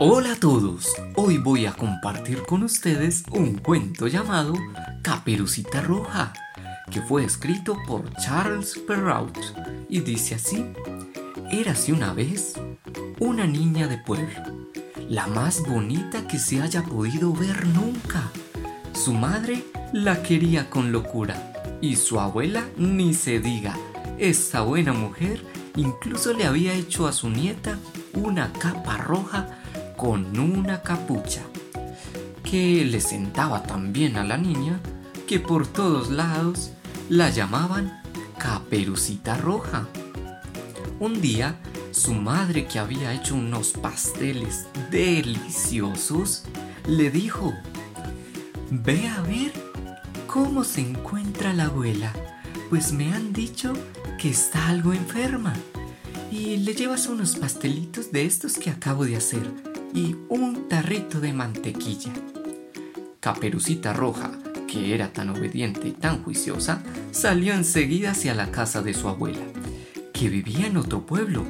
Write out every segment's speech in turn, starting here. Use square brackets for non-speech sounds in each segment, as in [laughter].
Hola a todos, hoy voy a compartir con ustedes un cuento llamado Caperucita Roja, que fue escrito por Charles Perrault y dice así, Érase una vez una niña de pueblo, la más bonita que se haya podido ver nunca. Su madre la quería con locura y su abuela ni se diga, esa buena mujer incluso le había hecho a su nieta una capa roja con una capucha, que le sentaba tan bien a la niña que por todos lados la llamaban Caperucita Roja. Un día, su madre que había hecho unos pasteles deliciosos, le dijo, Ve a ver cómo se encuentra la abuela, pues me han dicho que está algo enferma. Y le llevas unos pastelitos de estos que acabo de hacer y un tarrito de mantequilla. Caperucita Roja, que era tan obediente y tan juiciosa, salió enseguida hacia la casa de su abuela, que vivía en otro pueblo.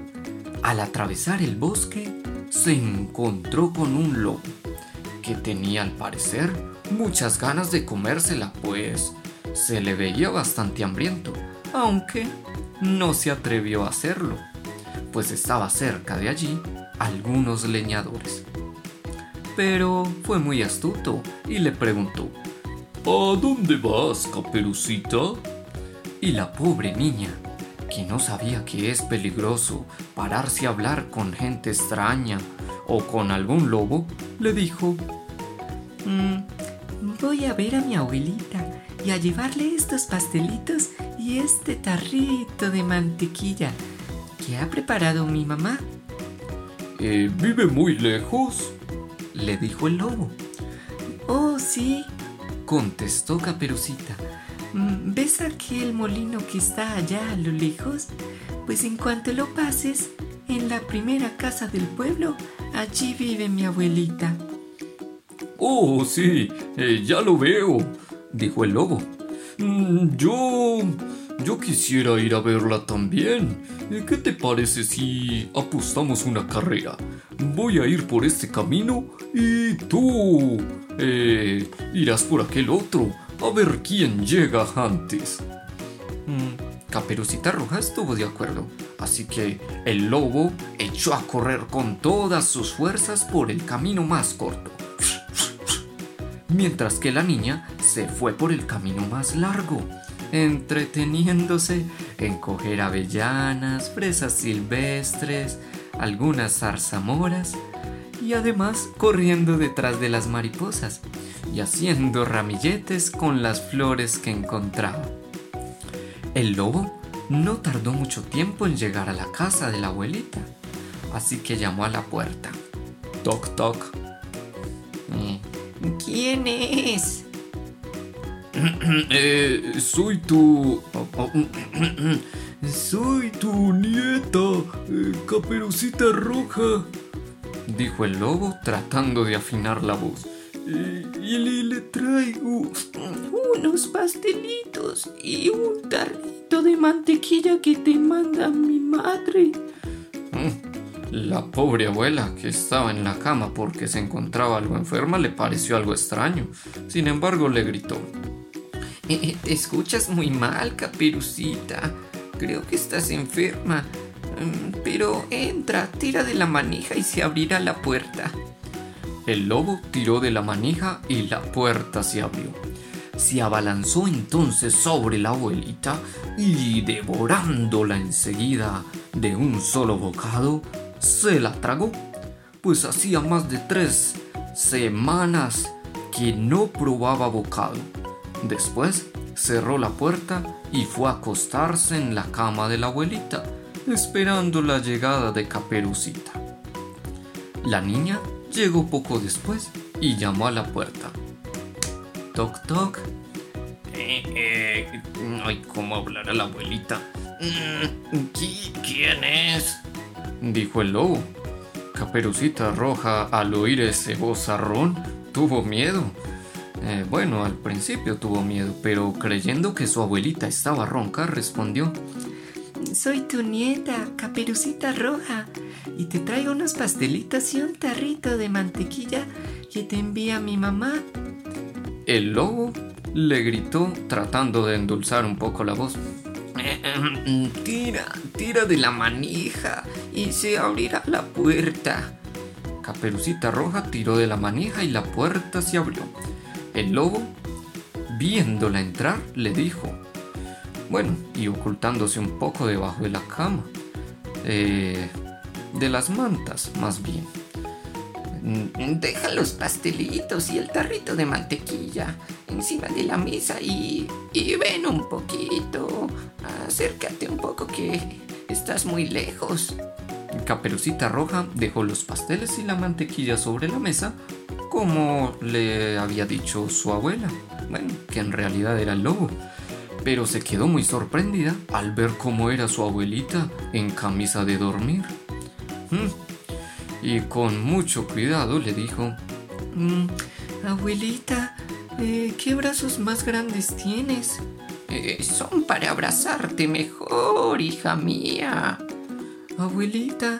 Al atravesar el bosque, se encontró con un lobo, que tenía al parecer muchas ganas de comérsela, pues se le veía bastante hambriento, aunque no se atrevió a hacerlo, pues estaba cerca de allí algunos leñadores. Pero fue muy astuto y le preguntó, ¿A dónde vas, caperucita? Y la pobre niña, que no sabía que es peligroso pararse a hablar con gente extraña o con algún lobo, le dijo, mm, voy a ver a mi abuelita y a llevarle estos pastelitos y este tarrito de mantequilla que ha preparado mi mamá. Eh, ¿Vive muy lejos? le dijo el lobo. Oh, sí, contestó Caperucita. Mm, ¿Ves aquel molino que está allá a lo lejos? Pues en cuanto lo pases, en la primera casa del pueblo, allí vive mi abuelita. Oh, sí, eh, ya lo veo, dijo el lobo. Mm, yo... Yo quisiera ir a verla también. Eh, ¿Qué te parece si apostamos una carrera? Voy a ir por este camino y tú eh, irás por aquel otro a ver quién llega antes. Mm, Caperucita Roja estuvo de acuerdo, así que el lobo echó a correr con todas sus fuerzas por el camino más corto, mientras que la niña se fue por el camino más largo entreteniéndose en coger avellanas, fresas silvestres, algunas zarzamoras y además corriendo detrás de las mariposas y haciendo ramilletes con las flores que encontraba. El lobo no tardó mucho tiempo en llegar a la casa de la abuelita, así que llamó a la puerta. Toc toc. ¿Quién es? [clears throat] Eh, soy tu... [clears throat] soy tu nieta, eh, Caperucita Roja, dijo el lobo tratando de afinar la voz. Eh, y le, traigo unos pastelitos y un tarrito de mantequilla que te manda mi madre. Mm, la pobre abuela, que estaba en la cama porque se encontraba algo enferma, le pareció algo extraño. Sin embargo, le gritó. Te [laughs] escuchas muy mal, caperucita. Creo que estás enferma. Mm, pero entra, tira de la manija y se abrirá la puerta. El lobo tiró de la manija y la puerta se abrió. Se abalanzó entonces sobre la abuelita y devorándola enseguida de un solo bocado, se la tragó, pues hacía más de tres semanas que no probaba bocado. Después cerró la puerta y fue a acostarse en la cama de la abuelita, esperando la llegada de Caperucita. La niña llegó poco después y llamó a la puerta. Toc toc. Eh, eh, ay, ¿cómo hablar a la abuelita? Mm, ¿Quién es? Dijo el lobo. Caperucita Roja, al oír ese vozarrón, tuvo miedo eh, bueno, al principio tuvo miedo, pero creyendo que su abuelita estaba ronca, respondió, soy tu nieta, Caperucita Roja, y te traigo unos pastelitos y un tarrito de mantequilla que te envía mi mamá. El lobo le gritó tratando de endulzar un poco la voz. Tira, tira de la manija y se abrirá la puerta. Caperucita Roja tiró de la manija y la puerta se abrió. El lobo, viéndola entrar, le dijo, bueno, y ocultándose un poco debajo de la cama, eh, de las mantas más bien. Deja los pastelitos y el tarrito de mantequilla encima de la mesa y, y ven un poquito. Acércate un poco que estás muy lejos. Caperucita Roja dejó los pasteles y la mantequilla sobre la mesa como le había dicho su abuela, bueno, que en realidad era el lobo. Pero se quedó muy sorprendida al ver cómo era su abuelita en camisa de dormir. Mm. Y con mucho cuidado le dijo, mm, Abuelita, eh, ¿qué brazos más grandes tienes? Eh, son para abrazarte mejor, hija mía. Abuelita,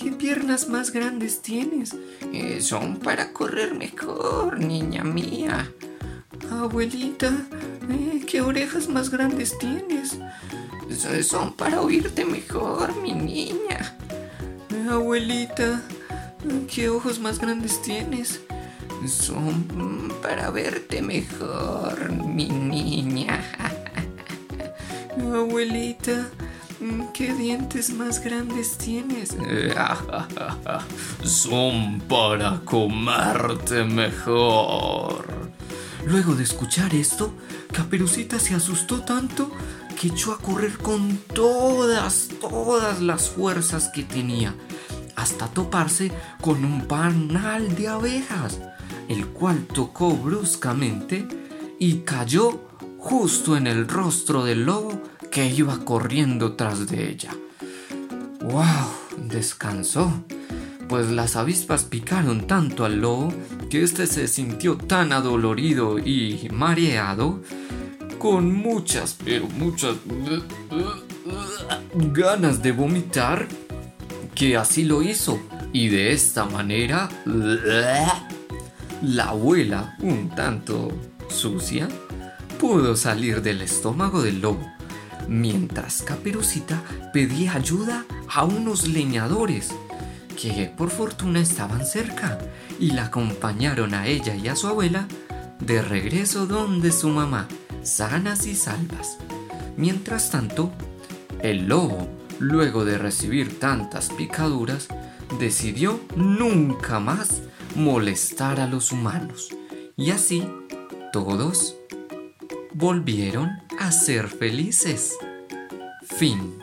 ¿qué piernas más grandes tienes? Eh, son para correr mejor, niña mía. Abuelita, eh, ¿qué orejas más grandes tienes? Son para oírte mejor, mi niña. Eh, abuelita, ¿qué ojos más grandes tienes? Son para verte mejor, mi niña. [laughs] Abuelita, ¿Qué dientes más grandes tienes? [laughs] Son para comerte mejor. Luego de escuchar esto, Caperucita se asustó tanto que echó a correr con todas, todas las fuerzas que tenía, hasta toparse con un panal de abejas, el cual tocó bruscamente y cayó justo en el rostro del lobo que iba corriendo tras de ella. ¡Wow! Descansó, pues las avispas picaron tanto al lobo que éste se sintió tan adolorido y mareado, con muchas, pero muchas ganas de vomitar, que así lo hizo. Y de esta manera, la abuela, un tanto sucia, pudo salir del estómago del lobo mientras Caperucita pedía ayuda a unos leñadores que por fortuna estaban cerca y la acompañaron a ella y a su abuela de regreso donde su mamá, sanas y salvas. Mientras tanto, el lobo, luego de recibir tantas picaduras, decidió nunca más molestar a los humanos. Y así, todos volvieron a ser felices. Fin.